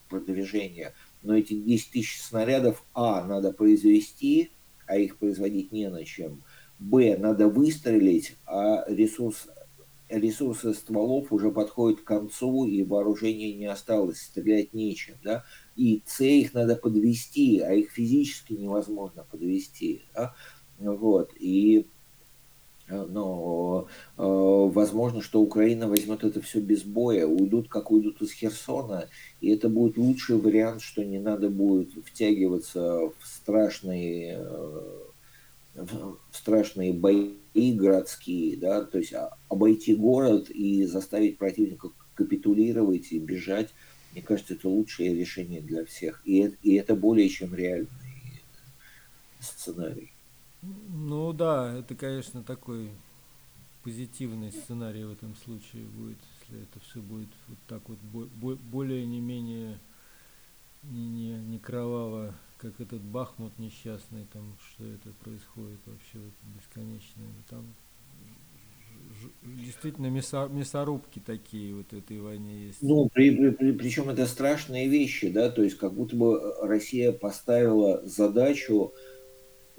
продвижение. Но эти 10 тысяч снарядов, а, надо произвести, а их производить не на чем. Б, надо выстрелить, а ресурс, ресурсы стволов уже подходят к концу, и вооружения не осталось, стрелять нечем. Да? И С, их надо подвести, а их физически невозможно подвести. Да? Вот. И но э, возможно, что Украина возьмет это все без боя, уйдут, как уйдут из Херсона, и это будет лучший вариант, что не надо будет втягиваться в страшные, э, в страшные бои городские, да, то есть обойти город и заставить противника капитулировать и бежать. Мне кажется, это лучшее решение для всех, и, и это более чем реальный сценарий. Ну да, это, конечно, такой позитивный сценарий в этом случае будет, если это все будет вот так вот более не менее не, не, не кроваво, как этот Бахмут несчастный, там, что это происходит вообще вот бесконечно. Там действительно мясорубки такие вот этой войне есть. Ну, при, при, при, причем это страшные вещи, да, то есть как будто бы Россия поставила задачу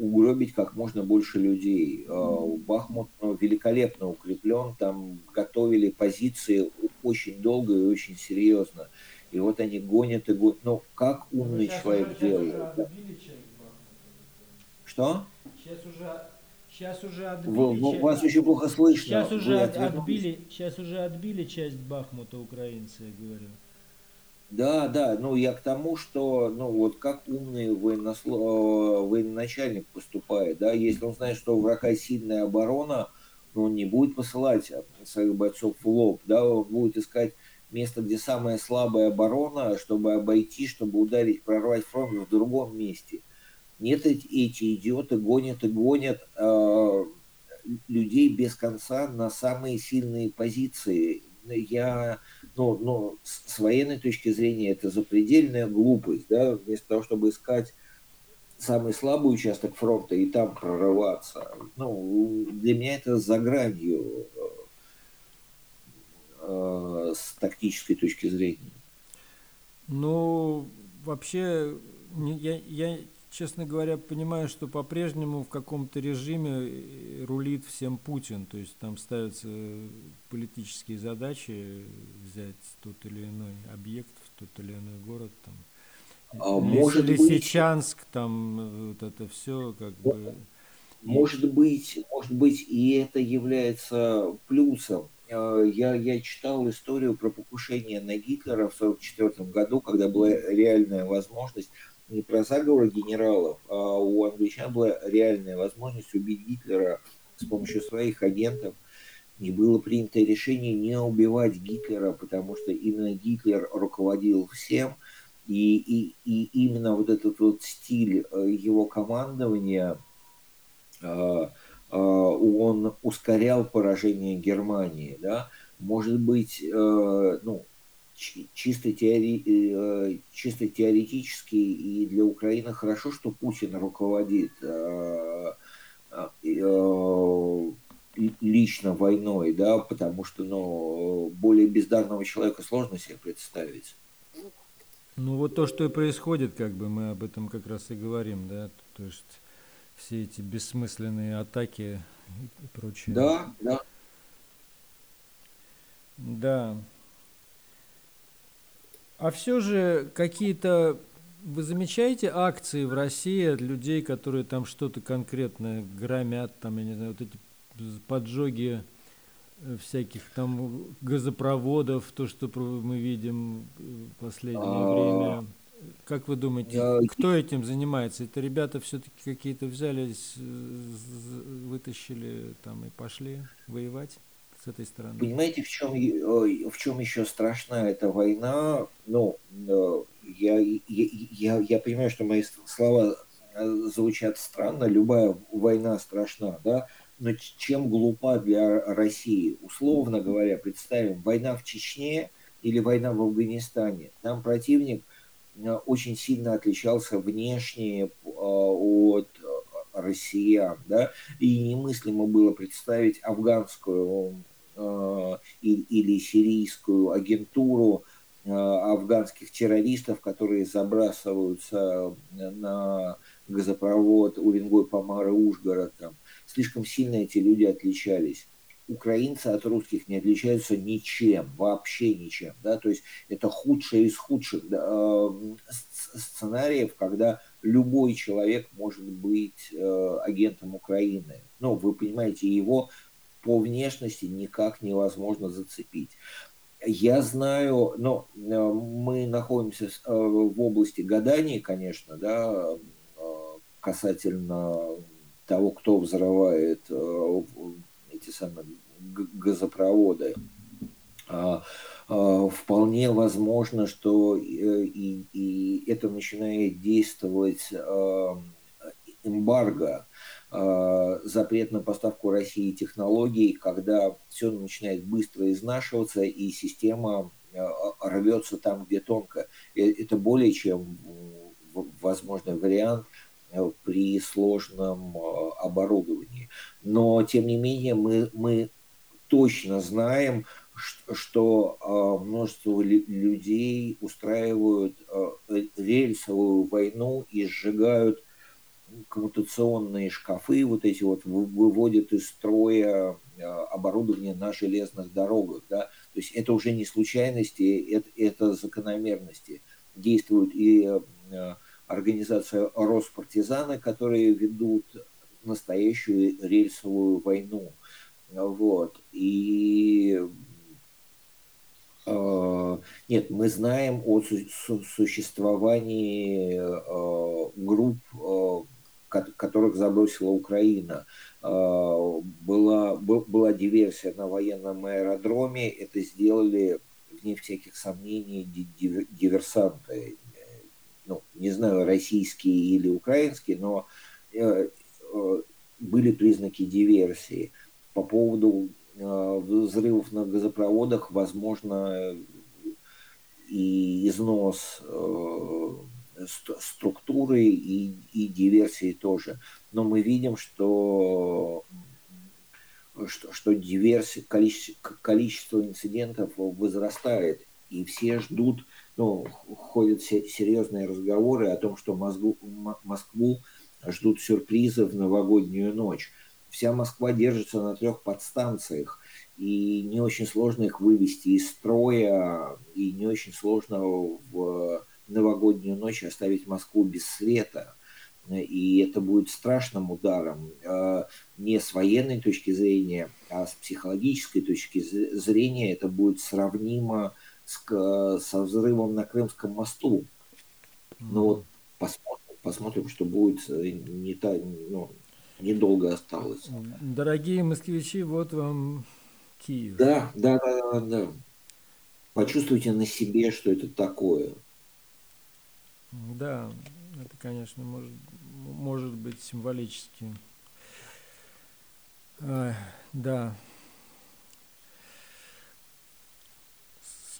угробить как можно больше людей. А, Бахмут ну, великолепно укреплен, там готовили позиции очень долго и очень серьезно. И вот они гонят и гонят. Ну, как умный сейчас человек делает? Да. Что? Сейчас уже, сейчас уже отбили. Вы, часть- вас очень плохо слышно. Сейчас уже отбили, сейчас уже отбили часть Бахмута украинцы, я говорю. Да, да, ну я к тому, что, ну вот как умный военносло... военачальник поступает, да, если он знает, что у врага сильная оборона, ну, он не будет посылать своих бойцов в лоб, да, он будет искать место, где самая слабая оборона, чтобы обойти, чтобы ударить, прорвать фронт в другом месте. Нет, эти идиоты гонят и гонят э, людей без конца на самые сильные позиции. Я, ну, с с военной точки зрения это запредельная глупость, да, вместо того, чтобы искать самый слабый участок фронта и там прорываться. Ну, для меня это за гранью э, э, с тактической точки зрения. Ну, вообще, не- я, я, честно говоря, понимаю, что по-прежнему в каком-то режиме э, рулит всем Путин. То есть там ставятся политические задачи взять тот или иной объект, в тот или иной город. Там. А Лис- может быть- Лисичанск, там э, вот это все как бы... Может быть, может быть, и это является плюсом. Э, Я, я читал историю про покушение на Гитлера в 1944 году, когда была реальная возможность не про заговор генералов, а у англичан была реальная возможность убить Гитлера с помощью своих агентов. И было принято решение не убивать Гитлера, потому что именно Гитлер руководил всем, и, и, и именно вот этот вот стиль э, его командования а, а, он ускорял поражение Германии, да, может быть, э, ну, чисто, теори- э, чисто теоретически и для Украины хорошо, что Путин руководит э, э, лично войной, да, потому что, ну, более бездарного человека сложно себе представить. Ну вот то, что и происходит, как бы мы об этом как раз и говорим, да, то есть все эти бессмысленные атаки и прочее. Да, да. Да. А все же какие-то вы замечаете акции в России от людей, которые там что-то конкретное громят, там, я не знаю, вот эти поджоги э, всяких там газопроводов, то, что мы видим э, в последнее А, время. Как вы думаете, кто этим занимается? Это ребята все-таки какие-то взялись, э, вытащили там и пошли воевать с этой стороны? Понимаете, в чем, в чем еще страшна эта война? Ну, э, я, я, я, я понимаю, что мои слова э, звучат странно, любая война страшна, да, но чем глупа для России? Условно говоря, представим, война в Чечне или война в Афганистане. Там противник э, очень сильно отличался внешне от россиян, да, и немыслимо было представить афганскую или сирийскую агентуру э, афганских террористов, которые забрасываются на газопровод Уренгой, Помары, Ужгород. Там. Слишком сильно эти люди отличались. Украинцы от русских не отличаются ничем, вообще ничем. Да? То есть это худшее из худших да, э, сц- сценариев, когда любой человек может быть э, агентом Украины. Ну, вы понимаете, его по внешности никак невозможно зацепить. Я знаю, но э, мы находимся э, в области гаданий, конечно, да, э, касательно того, кто взрывает эти самые газопроводы. А, Вполне возможно, что и, и это начинает действовать эмбарго, запрет на поставку России технологий, когда все начинает быстро изнашиваться и система э, рвется там, где тонко. Э, Это более чем возможный вариант э, при сложном э, оборудовании. Но, тем не менее, мы, мы точно знаем, что множество людей устраивают рельсовую войну и сжигают коммутационные шкафы, вот эти вот выводят из строя а, оборудование на железных дорогах. Да? То есть это уже не случайности, это, это закономерности. Действует и организация Роспартизаны, которые ведут настоящую рельсовую войну. Вот. И э, нет, мы знаем о существовании э, групп, э, которых забросила Украина. Была, была диверсия на военном аэродроме, это сделали, вне всяких сомнений, диверсанты. Ну, не знаю, российские или украинские, но были признаки диверсии по поводу э, взрывов на газопроводах, возможно, и износ структуры и, и диверсии тоже. Но мы видим, что, что, что диверсия, количество, количество инцидентов возрастает, и все ждут, ну, ходят серьезные разговоры о том, что Москву, Москву ждут сюрпризы в новогоднюю ночь вся Москва держится на трех подстанциях, и не очень сложно их вывести из строя, и не очень сложно в новогоднюю ночь оставить Москву без света. И это будет страшным ударом а, не с военной точки зрения, а с психологической точки зрения. Это будет сравнимо с, со взрывом на Крымском мосту. Ну вот посмотрим, посмотрим, что будет э, не та, ну, недолго осталось. Дорогие москвичи, вот вам Киев. Да, да, да, да. Почувствуйте на себе, что это такое. Да, это, конечно, может, может быть символически. А, да.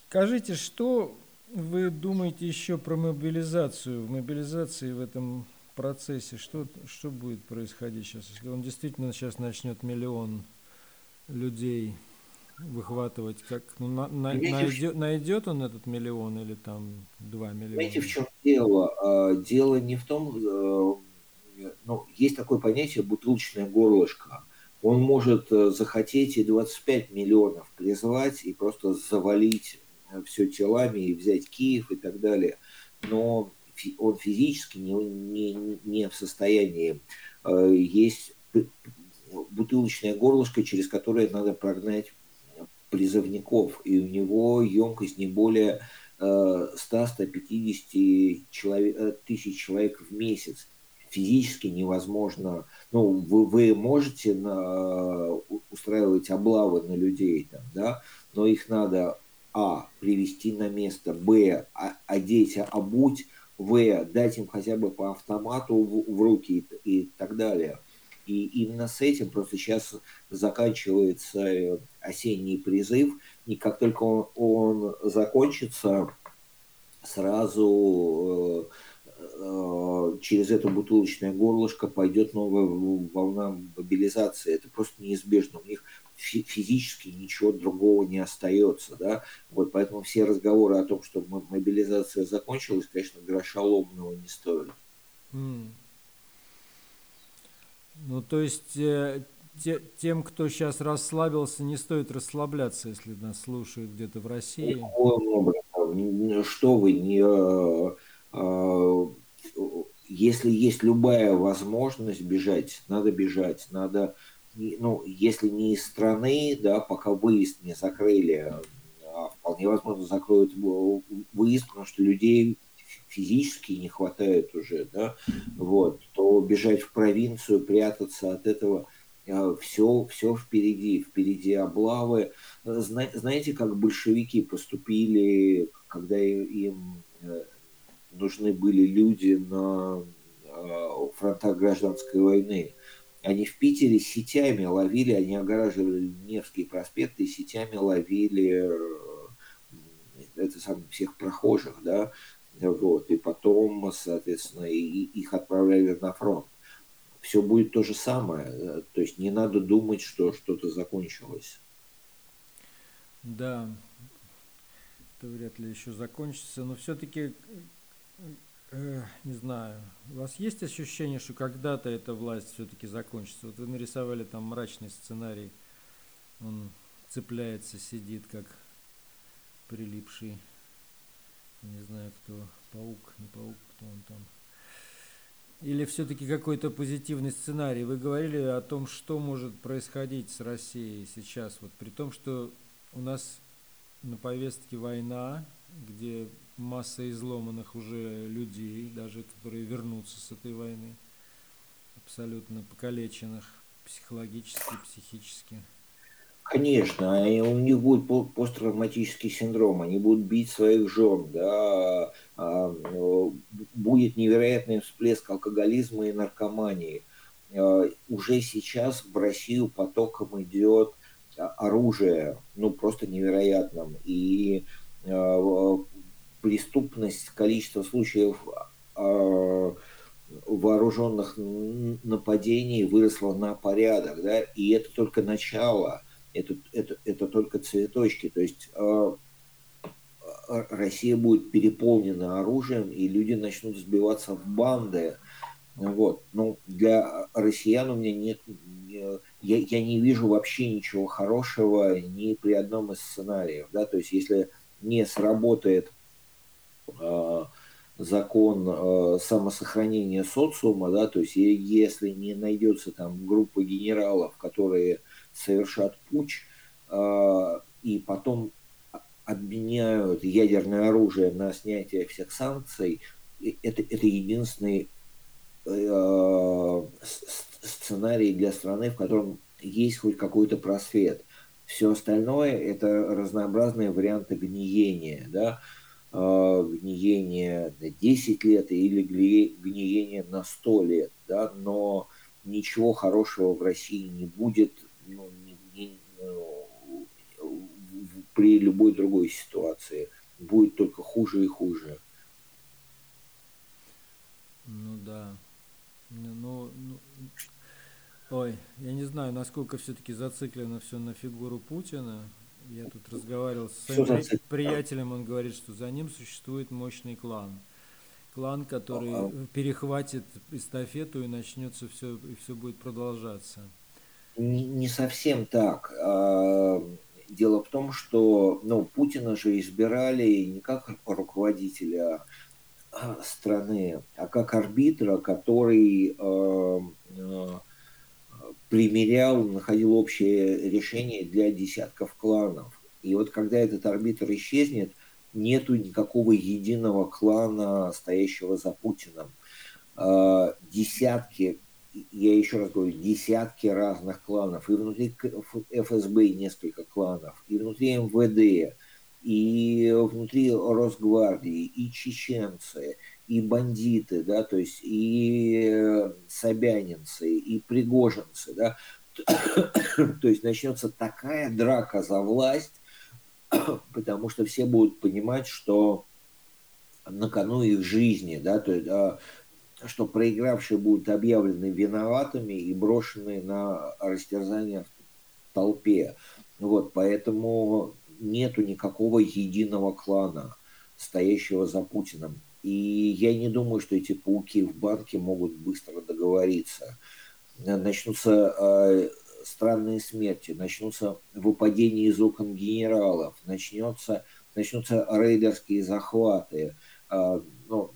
Скажите, что вы думаете еще про мобилизацию? В мобилизации в этом процессе, что, что будет происходить сейчас? Если он действительно сейчас начнет миллион людей выхватывать, как ну, на, на, найдет, найдет он этот миллион или там два миллиона? Знаете, в чем дело? А, дело не в том, э, ну, есть такое понятие бутылочное горлышко. Он может э, захотеть и 25 миллионов призвать и просто завалить э, все телами и взять Киев и так далее. Но он физически не, не, не в состоянии. Есть бутылочное горлышко, через которое надо прогнать призывников, и у него емкость не более 100-150 э, человек, э, тысяч человек в месяц. Физически невозможно. Ну, вы, вы можете на, устраивать облавы на людей, там, да, но их надо а. привести на место, б. одеть, обуть, в, дать им хотя бы по автомату в, в руки и, и так далее. И именно с этим просто сейчас заканчивается э, осенний призыв, и как только он, он закончится, сразу э, Э, через это бутылочное горлышко пойдет новая волна мобилизации. Это просто неизбежно. У них физически ничего другого не остается. Да? Вот поэтому все разговоры о том, что мобилизация закончилась, конечно, гроша ломного не стоят. Mm. Ну, то есть э, те, тем, кто сейчас расслабился, не стоит расслабляться, если нас слушают где-то в России. Что вы, не, э, э, если есть любая возможность бежать, надо бежать, надо, ну, если не из страны, да, пока выезд не закрыли, а вполне возможно закроют выезд, потому что людей физически не хватает уже, да, вот, то бежать в провинцию, прятаться от этого, все, а, все впереди, впереди облавы. Знаете, как большевики поступили, когда им э, нужны были люди на а, фронтах гражданской войны. Они в Питере сетями ловили, они огораживали проспект и сетями ловили э, это самое, всех прохожих, да, вот, и потом, соответственно, и, их отправляли на фронт. Все будет то же самое, то есть не надо думать, что что-то закончилось. Да, это вряд ли еще закончится, но все-таки, э, не знаю, у вас есть ощущение, что когда-то эта власть все-таки закончится? Вот вы нарисовали там мрачный сценарий, он цепляется, сидит как прилипший, не знаю кто, паук, не паук, кто он там. Или все-таки какой-то позитивный сценарий? Вы говорили о том, что может происходить с Россией сейчас, вот при том, что у нас на повестке война, где масса изломанных уже людей, даже которые вернутся с этой войны, абсолютно покалеченных психологически, психически. Конечно, у них будет посттравматический синдром, они будут бить своих жен, да, а, будет невероятный всплеск алкоголизма и наркомании. А, уже сейчас в Россию потоком идет оружие, ну, просто невероятным. И преступность, количество случаев вооруженных нападений выросло на порядок, да, и это только начало – это, это, это только цветочки. То есть э, Россия будет переполнена оружием, и люди начнут сбиваться в банды. Вот. Но для россиян у меня нет, я, я не вижу вообще ничего хорошего ни при одном из сценариев. Да? То есть если не сработает э, закон э, самосохранения социума, да, то есть если не найдется там группа генералов, которые совершат путь э, и потом обменяют ядерное оружие на снятие всех санкций, это, это единственный э, сценарий для страны, в котором есть хоть какой-то просвет. Все остальное – это разнообразные варианты гниения, да, э, гниение на 10 лет или гниение на 100 лет, да, но ничего хорошего в России не будет ну, не, не, ну, при любой другой ситуации. Будет только хуже и хуже. Ну да. Ну, ну, ну ой, я не знаю, насколько все-таки зациклено все на фигуру Путина. Я тут разговаривал с своим при, приятелем, он говорит, что за ним существует мощный клан. Клан, который ага. перехватит эстафету и начнется все, и все будет продолжаться. Не, совсем так. А, дело в том, что ну, Путина же избирали не как руководителя а, страны, а как арбитра, который э, примерял, находил общее решение для десятков кланов. И вот когда этот арбитр исчезнет, нету никакого единого клана, стоящего за Путиным. Десятки я еще раз говорю, десятки разных кланов, и внутри ФСБ несколько кланов, и внутри МВД, и внутри Росгвардии, и чеченцы, и бандиты, да, то есть и э, собянинцы, и пригожинцы, да, то есть начнется такая драка за власть, потому что все будут понимать, что на кону их жизни, да, то есть а, что проигравшие будут объявлены виноватыми и брошены на растерзание в толпе. Вот, поэтому нету никакого единого клана, стоящего за Путиным. И я не думаю, что эти пауки в банке могут быстро договориться. Начнутся э, странные смерти, начнутся выпадения из окон генералов, начнется, начнутся рейдерские захваты. Э, ну,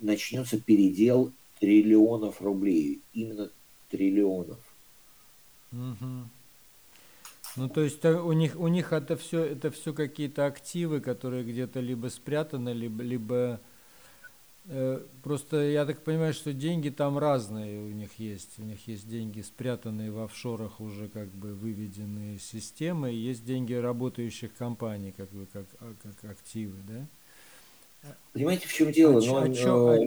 начнется передел триллионов рублей. Именно триллионов. Угу. Ну, то есть у них, у них это все, это все какие-то активы, которые где-то либо спрятаны, либо, либо э, просто я так понимаю, что деньги там разные у них есть. У них есть деньги спрятанные в офшорах уже как бы выведенные системы, есть деньги работающих компаний, как бы как, а, как активы, да? Понимаете, в чем дело? А Но, а чё, э,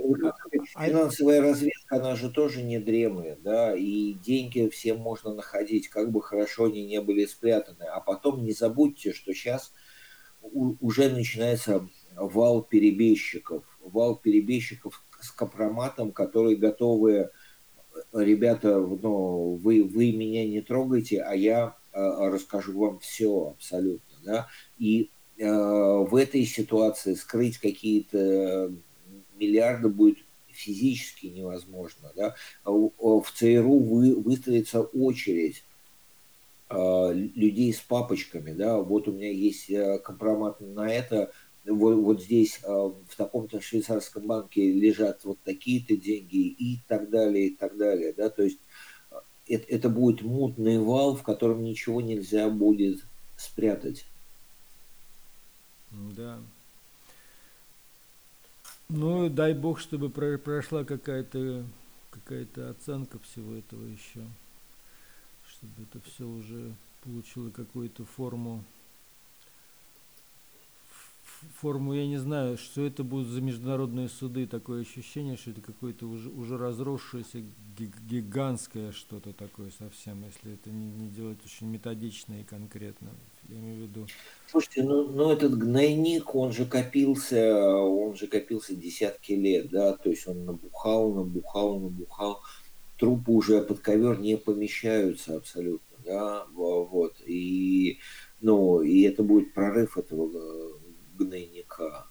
а, финансовая разведка, она же тоже не дремлет, да, и деньги всем можно находить, как бы хорошо они не были спрятаны. А потом не забудьте, что сейчас уже начинается вал перебежчиков, вал перебежчиков с компроматом, которые готовы, ребята, ну, вы, вы меня не трогайте, а я расскажу вам все абсолютно Да? И в этой ситуации скрыть какие-то миллиарды будет физически невозможно. Да? В ЦРУ вы, выстроится очередь э, людей с папочками. Да? Вот у меня есть э, компромат на это, вот, вот здесь э, в таком-то швейцарском банке лежат вот такие-то деньги и так далее, и так далее. Да? То есть это, это будет мутный вал, в котором ничего нельзя будет спрятать. Да. Ну, дай бог, чтобы прошла какая-то какая-то оценка всего этого еще, чтобы это все уже получило какую-то форму форму, я не знаю, что это будут за международные суды, такое ощущение, что это какое-то уже, уже разросшееся гигантское что-то такое совсем, если это не, не делать очень методично и конкретно, я имею в виду. Слушайте, ну, ну этот гнойник, он же копился, он же копился десятки лет, да, то есть он набухал, набухал, набухал, трупы уже под ковер не помещаются абсолютно, да, вот, и, ну, и это будет прорыв этого гнойника.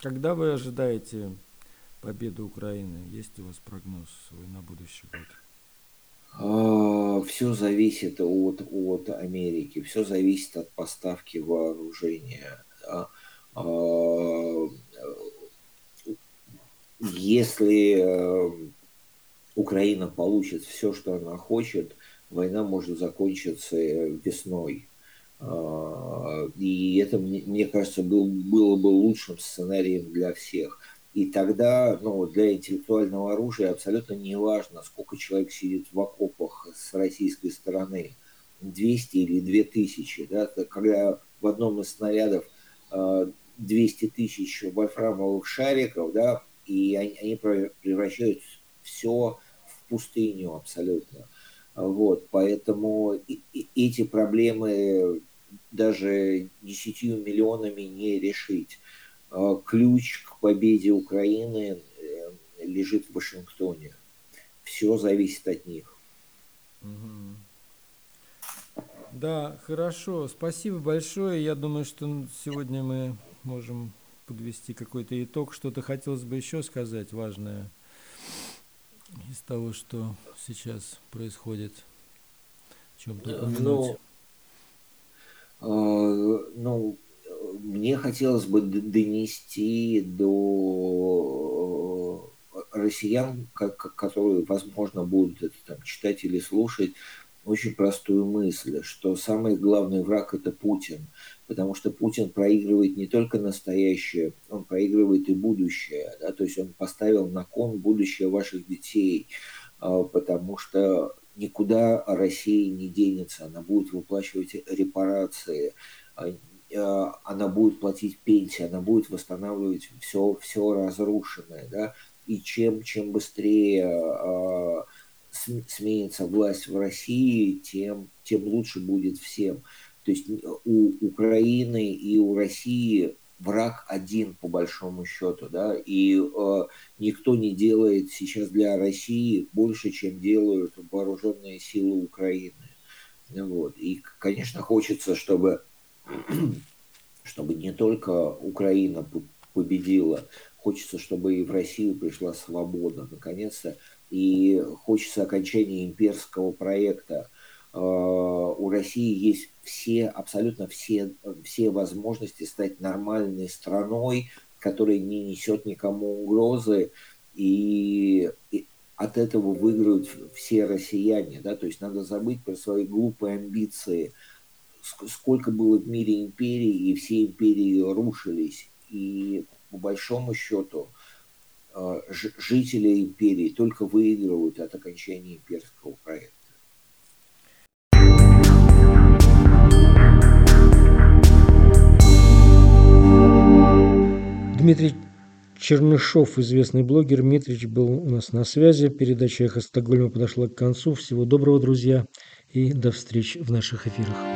Когда вы ожидаете победы Украины? Есть у вас прогноз свой на будущий год? А, все зависит от, от Америки, все зависит от поставки вооружения. Да? А, если э, Украина получит все, что она хочет, война может закончиться э, весной. А, и это, мне кажется, был, было бы лучшим сценарием для всех. И тогда ну, для интеллектуального оружия абсолютно не важно, сколько человек сидит в окопах с российской стороны, 200 или 2000. Да? Когда в одном из снарядов 200 а, тысяч вольфрамовых шариков, да, и они, они превращают все в пустыню абсолютно. Вот, поэтому и, и эти проблемы даже десятью миллионами не решить. А, ключ к победе Украины э, лежит в Вашингтоне. Все зависит от них. Да, хорошо. Спасибо большое. Я думаю, что сегодня мы можем подвести какой-то итог. Что-то хотелось бы еще сказать важное из того, что сейчас происходит. Чем-то упомянуть. Ну, а, ну, мне хотелось бы донести до россиян, которые, возможно, будут это там, читать или слушать, очень простую мысль, что самый главный враг – это Путин, потому что Путин проигрывает не только настоящее, он проигрывает и будущее, да, то есть он поставил на кон будущее ваших детей, а, потому что никуда Россия не денется, она будет выплачивать репарации, а, а, она будет платить пенсии, она будет восстанавливать все, все разрушенное, да, и чем, чем быстрее сменится власть в России, тем, тем лучше будет всем. То есть у Украины и у России враг один по большому счету, да, и э, никто не делает сейчас для России больше, чем делают вооруженные силы Украины. Вот. И, конечно, хочется, чтобы, чтобы не только Украина победила, хочется, чтобы и в Россию пришла свобода, наконец-то, и хочется окончания имперского проекта, Э, у России есть все, абсолютно все, все возможности стать нормальной страной, которая не несет никому угрозы, и, и от этого выиграют все россияне. Да? То есть надо забыть про свои глупые амбиции. Сколько было в мире империй, и все империи рушились. И по большому счету жители империи только выигрывают от окончания имперского проекта. Дмитрий Чернышов, известный блогер. Дмитрич был у нас на связи. Передача «Эхо Стокгольма» подошла к концу. Всего доброго, друзья, и до встречи в наших эфирах.